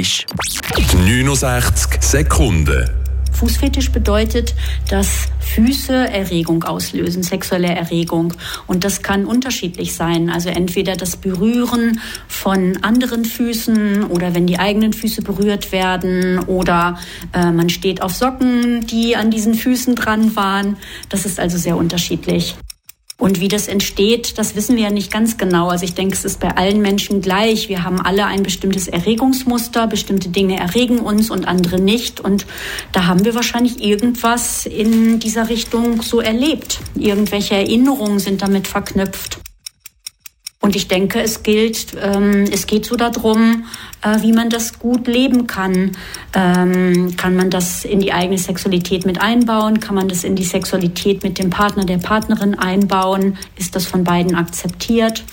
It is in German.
ist. 69 Sekunden. Fußfetisch bedeutet, dass Füße Erregung auslösen, sexuelle Erregung. Und das kann unterschiedlich sein. Also entweder das Berühren von anderen Füßen oder wenn die eigenen Füße berührt werden oder äh, man steht auf Socken, die an diesen Füßen dran waren. Das ist also sehr unterschiedlich. Und wie das entsteht, das wissen wir ja nicht ganz genau. Also ich denke, es ist bei allen Menschen gleich. Wir haben alle ein bestimmtes Erregungsmuster. Bestimmte Dinge erregen uns und andere nicht. Und da haben wir wahrscheinlich irgendwas in dieser Richtung so erlebt. Irgendwelche Erinnerungen sind damit verknüpft. Und ich denke, es gilt, ähm, es geht so darum, äh, wie man das gut leben kann. Ähm, kann man das in die eigene Sexualität mit einbauen? Kann man das in die Sexualität mit dem Partner, der Partnerin einbauen? Ist das von beiden akzeptiert?